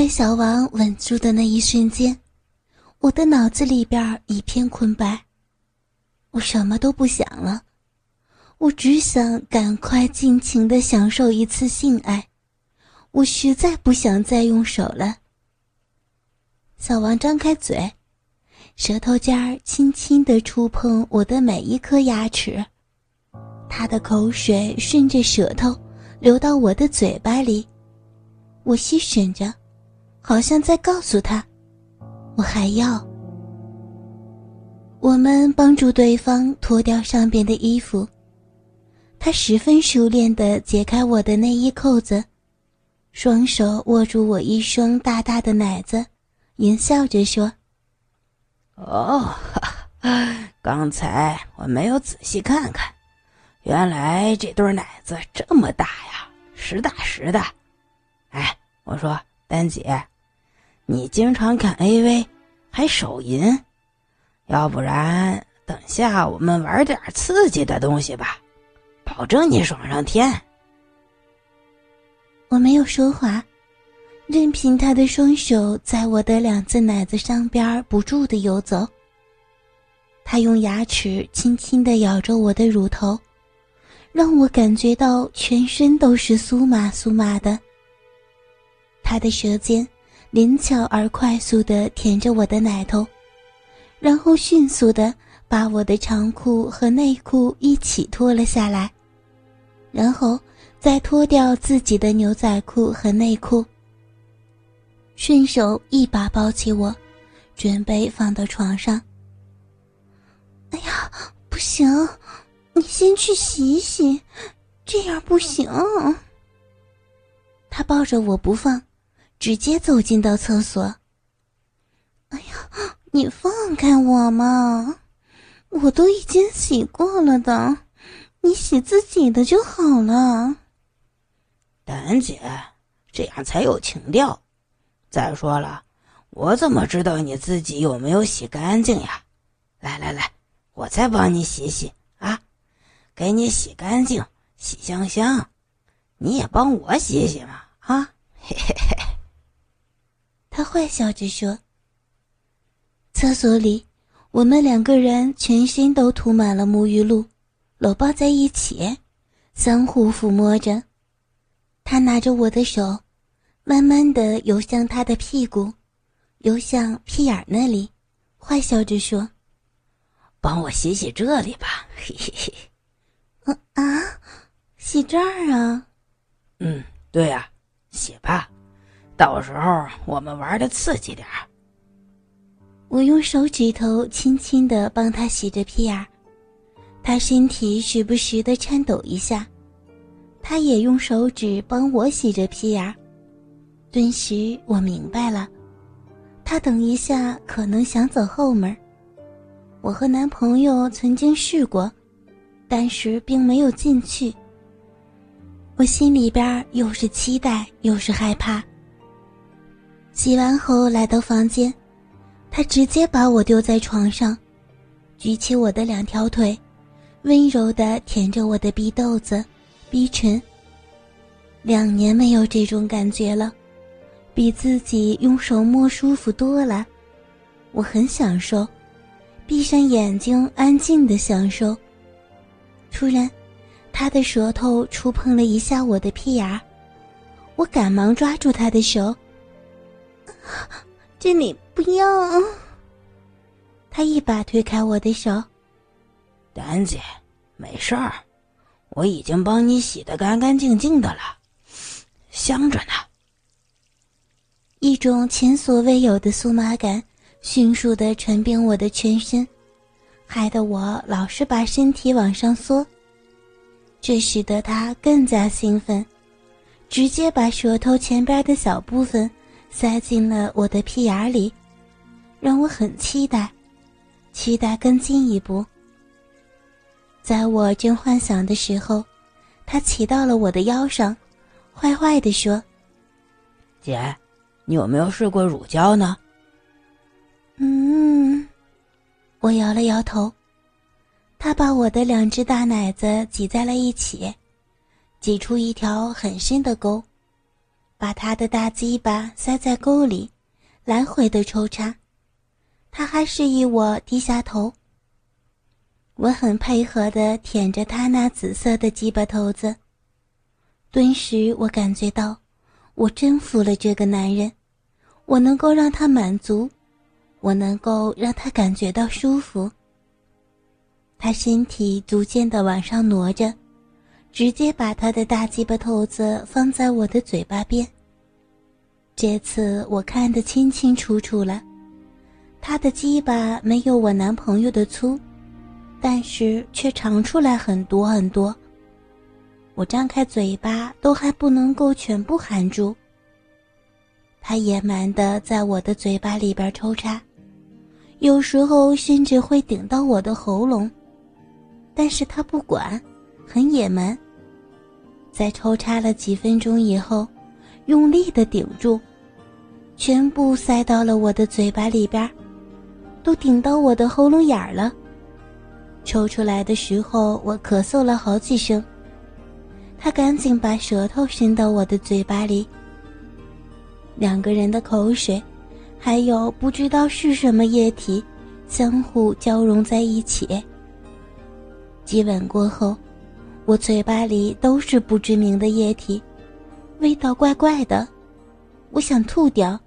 被小王吻住的那一瞬间，我的脑子里边一片空白，我什么都不想了，我只想赶快尽情的享受一次性爱，我实在不想再用手了。小王张开嘴，舌头尖儿轻轻的触碰我的每一颗牙齿，他的口水顺着舌头流到我的嘴巴里，我吸吮着。好像在告诉他，我还要。我们帮助对方脱掉上边的衣服。他十分熟练地解开我的内衣扣子，双手握住我一双大大的奶子，淫笑着说：“哦，刚才我没有仔细看看，原来这对奶子这么大呀，实打实的。哎，我说丹姐。”你经常看 AV，还手淫，要不然等下我们玩点刺激的东西吧，保证你爽上天。我没有说话，任凭他的双手在我的两只奶子上边不住的游走。他用牙齿轻轻的咬着我的乳头，让我感觉到全身都是酥麻酥麻的。他的舌尖。灵巧而快速地舔着我的奶头，然后迅速地把我的长裤和内裤一起脱了下来，然后再脱掉自己的牛仔裤和内裤，顺手一把抱起我，准备放到床上。哎呀，不行，你先去洗洗，这样不行。他抱着我不放。直接走进到厕所。哎呀，你放开我嘛！我都已经洗过了的，你洗自己的就好了。丹姐，这样才有情调。再说了，我怎么知道你自己有没有洗干净呀？来来来，我再帮你洗洗啊，给你洗干净，洗香香。你也帮我洗洗嘛啊！嘿嘿嘿。他坏笑着说：“厕所里，我们两个人全身都涂满了沐浴露，搂抱在一起，相互抚摸着。他拿着我的手，慢慢的游向他的屁股，游向屁眼那里，坏笑着说：‘帮我洗洗这里吧。’嘿嘿嘿。嗯啊，洗这儿啊？嗯，对呀，洗吧。”到时候我们玩的刺激点儿我用手指头轻轻的帮他洗着屁眼，他身体时不时的颤抖一下，他也用手指帮我洗着屁眼。顿时我明白了，他等一下可能想走后门。我和男朋友曾经试过，但是并没有进去。我心里边又是期待又是害怕。洗完后来到房间，他直接把我丢在床上，举起我的两条腿，温柔地舔着我的逼豆子、逼唇。两年没有这种感觉了，比自己用手摸舒服多了，我很享受，闭上眼睛安静的享受。突然，他的舌头触碰了一下我的屁眼儿，我赶忙抓住他的手。这里不要！他一把推开我的手。丹姐，没事儿，我已经帮你洗得干干净净的了，香着呢。一种前所未有的酥麻感迅速的传遍我的全身，害得我老是把身体往上缩。这使得他更加兴奋，直接把舌头前边的小部分。塞进了我的屁眼里，让我很期待，期待更进一步。在我正幻想的时候，他骑到了我的腰上，坏坏的说：“姐，你有没有试过乳胶呢？”嗯，我摇了摇头。他把我的两只大奶子挤在了一起，挤出一条很深的沟。把他的大鸡巴塞在沟里，来回的抽插。他还示意我低下头。我很配合的舔着他那紫色的鸡巴头子。顿时，我感觉到我征服了这个男人，我能够让他满足，我能够让他感觉到舒服。他身体逐渐的往上挪着，直接把他的大鸡巴头子放在我的嘴巴边。这次我看得清清楚楚了，他的鸡巴没有我男朋友的粗，但是却长出来很多很多。我张开嘴巴都还不能够全部含住。他野蛮的在我的嘴巴里边抽插，有时候甚至会顶到我的喉咙。但是他不管，很野蛮。在抽插了几分钟以后，用力的顶住，全部塞到了我的嘴巴里边，都顶到我的喉咙眼儿了。抽出来的时候，我咳嗽了好几声。他赶紧把舌头伸到我的嘴巴里。两个人的口水，还有不知道是什么液体，相互交融在一起。接吻过后，我嘴巴里都是不知名的液体，味道怪怪的，我想吐掉，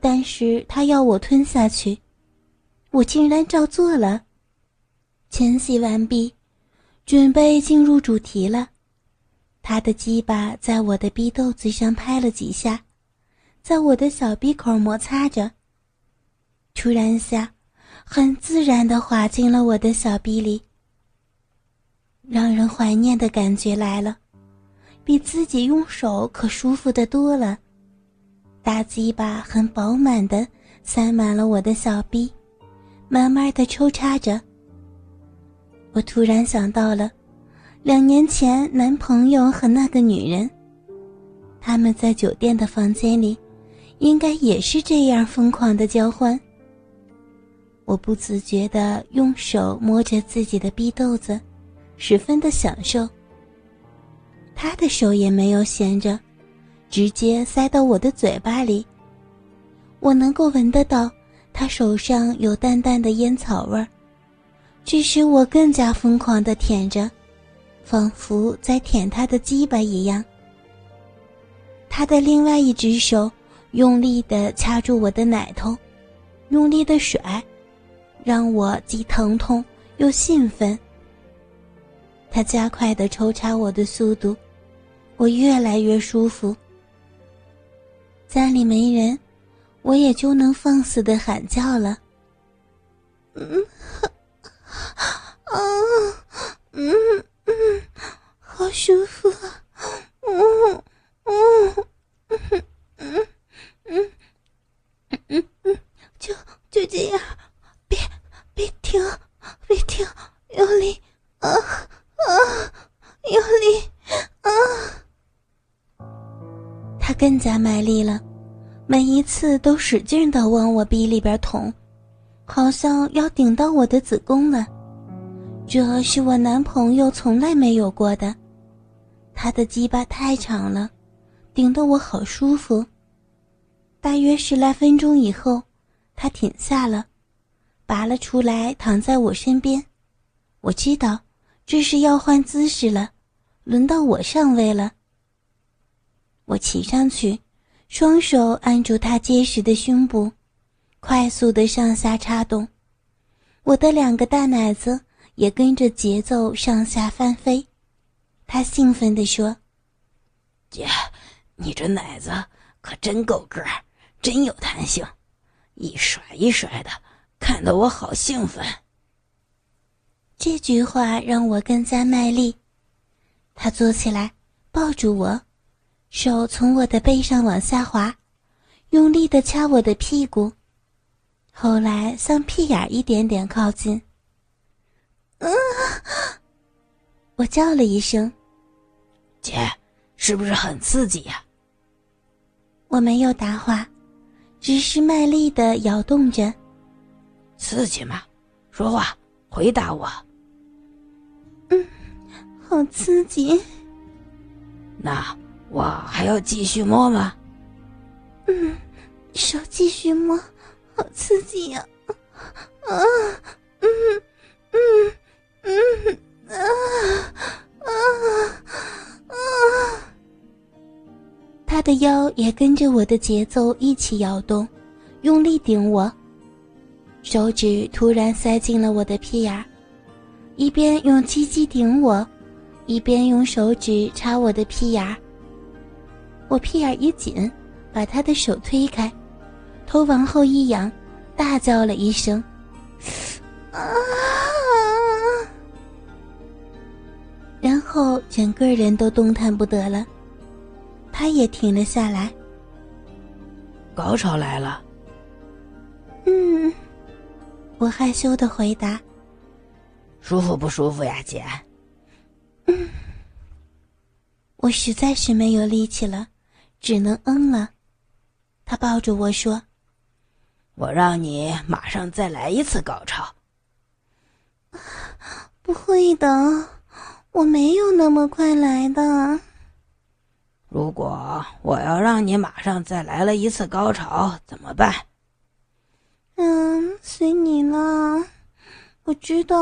但是他要我吞下去，我竟然照做了。前戏完毕，准备进入主题了。他的鸡巴在我的逼豆子上拍了几下，在我的小鼻口摩擦着。突然下，很自然地滑进了我的小逼里。让人怀念的感觉来了，比自己用手可舒服的多了。大鸡巴很饱满的塞满了我的小臂，慢慢的抽插着。我突然想到了，两年前男朋友和那个女人，他们在酒店的房间里，应该也是这样疯狂的交换。我不自觉的用手摸着自己的逼豆子。十分的享受。他的手也没有闲着，直接塞到我的嘴巴里。我能够闻得到他手上有淡淡的烟草味儿，这使我更加疯狂的舔着，仿佛在舔他的鸡巴一样。他的另外一只手用力的掐住我的奶头，用力的甩，让我既疼痛又兴奋。他加快的抽插我的速度，我越来越舒服。家里没人，我也就能放肆的喊叫了。嗯，啊，嗯嗯，好舒服，嗯嗯嗯嗯嗯嗯嗯，就就这样，别别停，别停，用力啊！啊，用力啊！他更加卖力了，每一次都使劲的往我逼里边捅，好像要顶到我的子宫了。这是我男朋友从来没有过的。他的鸡巴太长了，顶得我好舒服。大约十来分钟以后，他停下了，拔了出来，躺在我身边。我知道。这是要换姿势了，轮到我上位了。我骑上去，双手按住他结实的胸部，快速的上下插动，我的两个大奶子也跟着节奏上下翻飞。他兴奋地说：“姐，你这奶子可真够个儿，真有弹性，一甩一甩的，看得我好兴奋。”这句话让我更加卖力。他坐起来，抱住我，手从我的背上往下滑，用力的掐我的屁股，后来向屁眼一点点靠近。嗯，我叫了一声：“姐，是不是很刺激呀？”我没有答话，只是卖力的摇动着。刺激吗？说话，回答我。嗯，好刺激。那我还要继续摸吗？嗯，手继续摸，好刺激呀！啊，嗯，嗯，嗯，啊，啊，啊！他的腰也跟着我的节奏一起摇动，用力顶我。手指突然塞进了我的屁眼，一边用鸡鸡顶我，一边用手指插我的屁眼。我屁眼一紧，把他的手推开，头往后一仰，大叫了一声：“啊！”然后整个人都动弹不得了，他也停了下来。高潮来了。嗯。我害羞的回答：“舒服不舒服呀，姐？”嗯，我实在是没有力气了，只能嗯了。他抱着我说：“我让你马上再来一次高潮。”不会的，我没有那么快来的。如果我要让你马上再来了一次高潮，怎么办？嗯，随你了。我知道，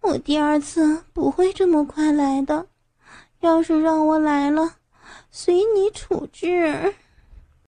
我第二次不会这么快来的。要是让我来了，随你处置。